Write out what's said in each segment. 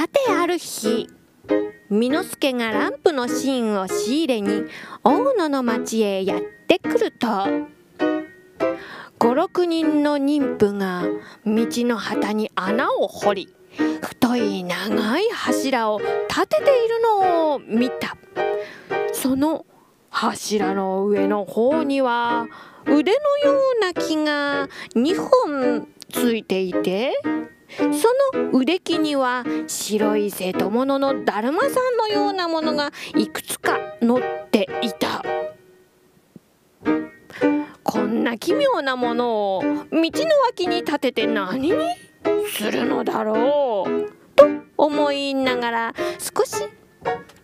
さてある日巳之助がランプの芯を仕入れに大野の町へやってくると56人の妊婦が道の旗に穴を掘り太い長い柱を立てているのを見た。その柱の上の方には腕のような木が2本ついていてその腕木には白い瀬戸物のだるまさんのようなものがいくつか乗っていた。こんな奇妙なものを道の脇に立てて何にするのだろうと思いながら少し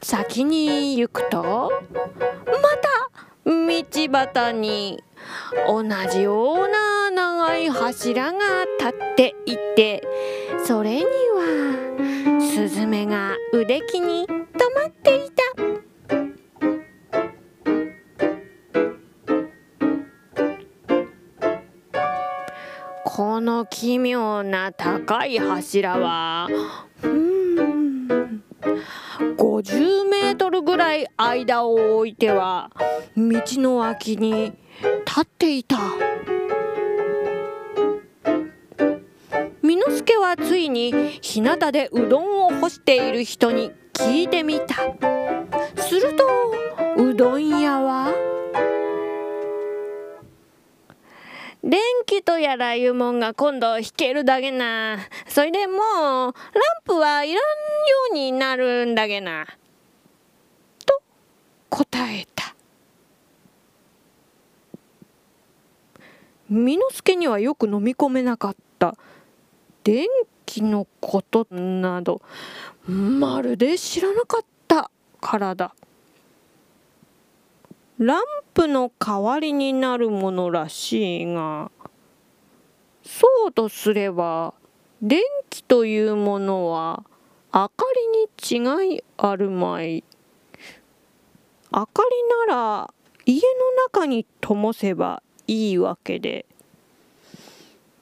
先に行くとまた道端に同じようない柱が立っていてそれにはスズメが腕木に止まっていた。この奇妙な高い柱はうん50メートルぐらい間を置いては道の脇に立っていた巳之助はついに日向でうどんを干している人に聞いてみたするとうどん屋は電気とやらいうもんが今度引けるだけな。それでもう、ランプはいらんようになるんだけな。と答えた。巳之助にはよく飲み込めなかった。電気のことなど、まるで知らなかったからだ。ランプの代わりになるものらしいがそうとすれば電気というものは明かりに違いあるまい明かりなら家の中に灯せばいいわけで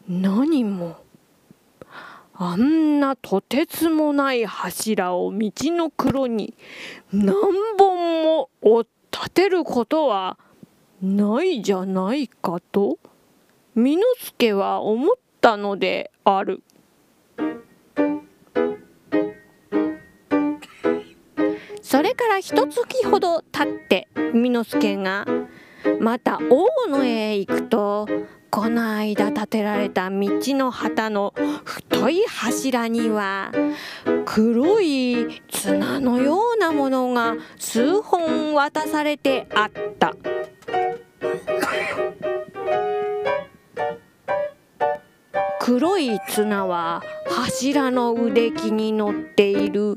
何もあんなとてつもない柱を道の黒に何本も折っ立てることはないじゃないかと巳之助は思ったのである。それから一月ほど経って巳之助がまた大野へ行くとこの間建てられた道の旗の太い柱には黒い綱のようなものが数本渡されてあった。黒い綱は柱の腕木に乗っている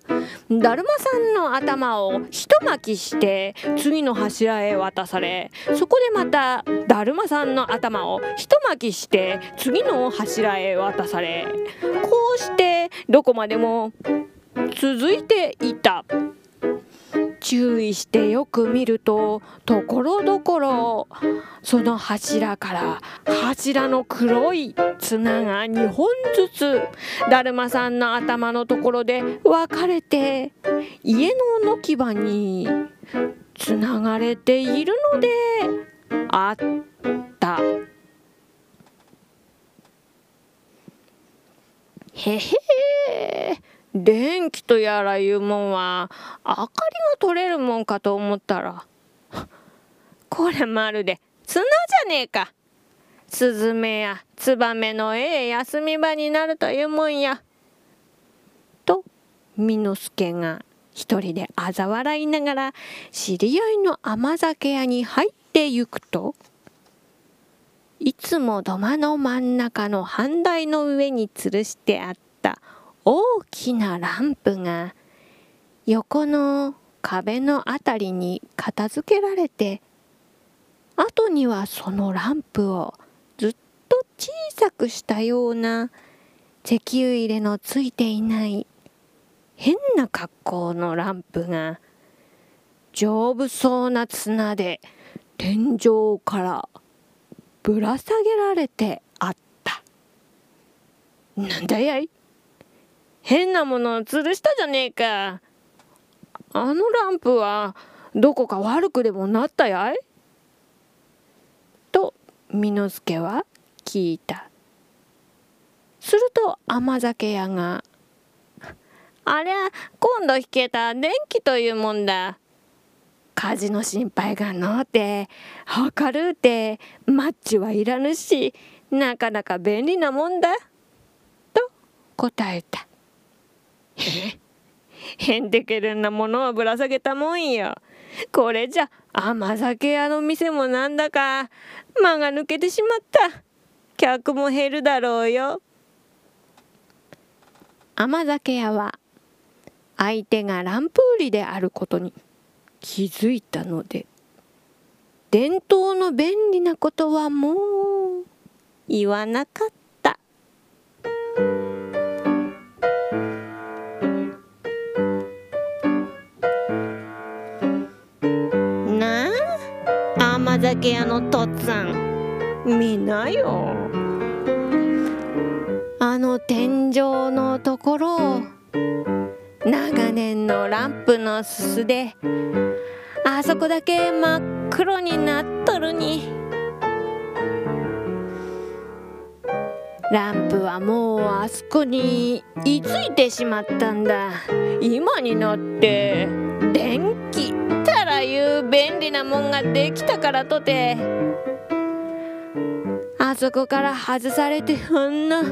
だるまさんの頭を一巻きして次の柱へ渡されそこでまただるまさんの頭を一巻きして次の柱へ渡されこうしてどこまでも続いていた。注意してよく見るとところどころその柱から柱の黒い綱が2本ずつだるまさんの頭のところで分かれて家の軒場につながれているのであった。へへ電気とやらいうもんは明かりが取れるもんかと思ったら これまるで綱じゃねえか。スズメやツバメのええ休み場になるというもんや。と巳之助が一人で嘲笑いながら知り合いの甘酒屋に入ってゆくといつも土間の真ん中の半台の上に吊るしてあった大きなランプが横の壁のあたりに片付けられて後にはそのランプをずっと小さくしたような石油入れのついていない変な格好のランプが丈夫そうな綱で天井からぶら下げられてあった。なんだやい？変なものを吊るしたじゃねえか。あのランプはどこか悪くでもなったやい？と巳之助は聞いた。すると甘酒屋が「ありゃ今度引けた電気というもんだ」火事の心配がのうて明るうてマッチはいらぬしなかなか便利なもんだ。と答えた。へんてけるんなものをぶら下げたもんよ。これじゃ甘酒屋の店もなんだか。間が抜けてしまった。客も減るだろうよ。甘酒屋は相手がランプ売りであることに気づいたので伝統の便利なことはもう言わなかった。甘酒屋のとっつぁん。見なよ。あの天井のところを長年のランプのすすであそこだけ真っ黒になっとるに。ランプはもうあそこに居ついてしまったんだ。今になって電気便利なもんができたからとて。あそこから外されてあんな。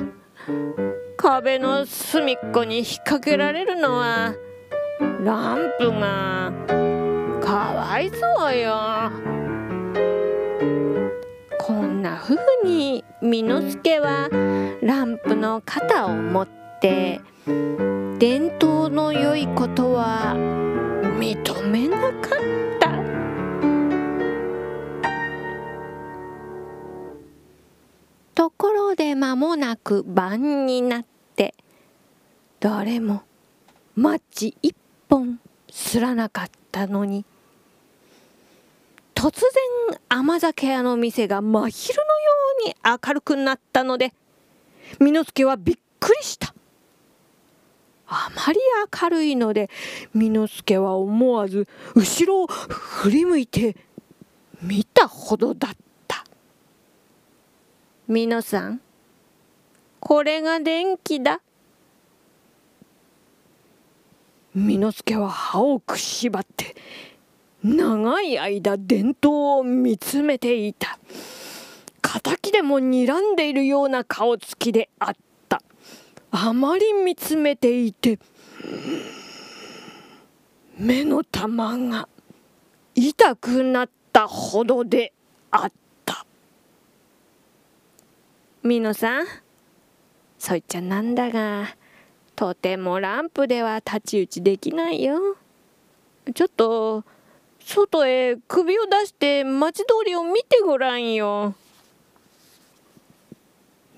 壁の隅っこに引っ掛けられるのはランプが。かわいそうよ。こんなふうに巳之助はランプの肩を持って伝統の良いことは認めなかった。ところで間もなく晩になって誰もマッチ一本すらなかったのに突然甘酒屋の店が真昼のように明るくなったので巳之助はびっくりした。あまり明るいので巳之助は思わず後ろを振り向いて見たほどだった。皆さんこれが電気だ。巳之助は歯をくしばって長い間伝統を見つめていた。敵でも睨んでいるような顔つきであった。あまり見つめていて目の玉が痛くなったほどであった。みのさん？そいっちゃなんだがとてもランプでは太刀打ちできないよちょっと外へ首を出して町通りを見てごらんよ。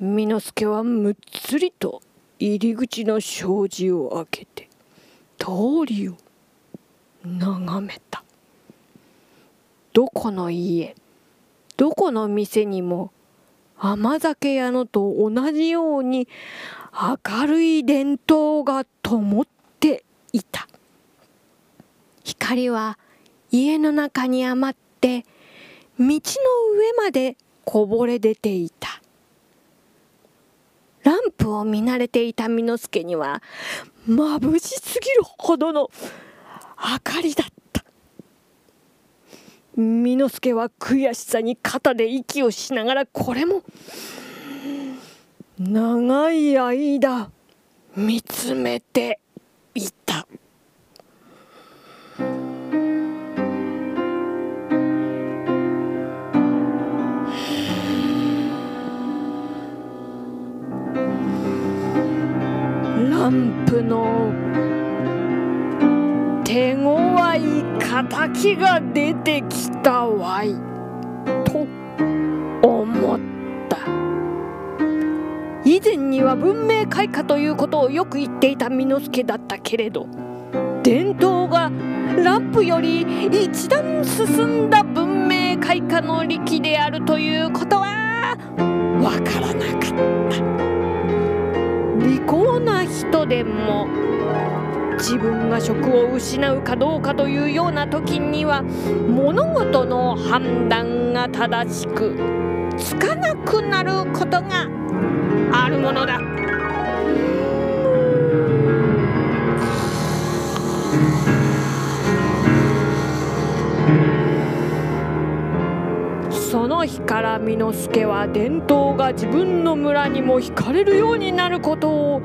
巳之助はむっつりと入り口の障子を開けて通りを眺めた。どこの家どこの店にも甘酒屋のと同じように明るい電灯が灯っていた。光は家の中に余って道の上までこぼれ出ていた。ランプを見慣れていた巳之助には眩しすぎるほどの明かりだった。巳之助は悔しさに肩で息をしながらこれも長い間見つめていた。ランプの手強い敵が出てきたわいと思った以前には文明開化ということをよく言っていた巳之助だったけれど伝統がランプより一段進んだ文明開化の力であるということはわからなかった。利口な人でも自分が職を失うかどうかというような時には物事の判断が正しくつかなくなることがあるものだ。その日から巳之助は伝統が自分の村にも惹かれるようになることを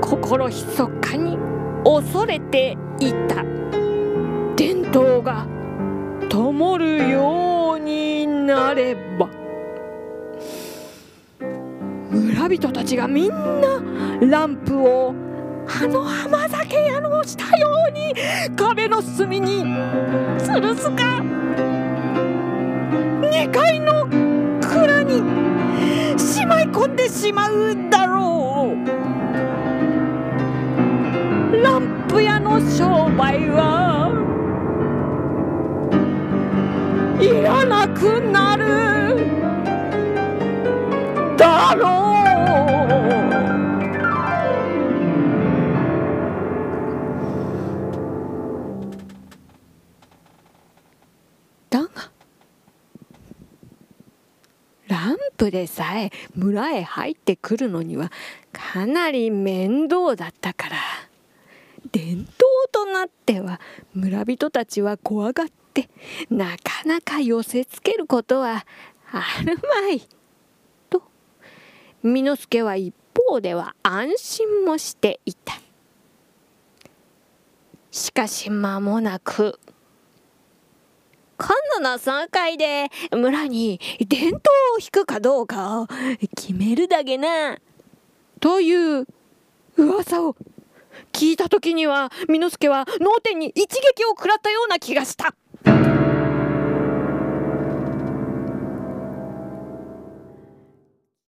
心ひそかに恐れていた。伝統が灯るようになれば。村人たちがみんなランプをあの浜酒屋のしたように壁の隅に吊るすか。2階の蔵にしまい込んでしまうだろう。ランプ屋の商売はいらなくなる。だろう。ランプでさえ村へ入ってくるのにはかなり面倒だったから。伝統となっては村人たちは怖がってなかなか寄せつけることはあるまいと巳之助は一方では安心もしていたしかし間もなく今度の総会で村に伝統を引くかどうかを決めるだけな。という噂を聞いた時には巳之助は脳天に一撃を食らったような気がした。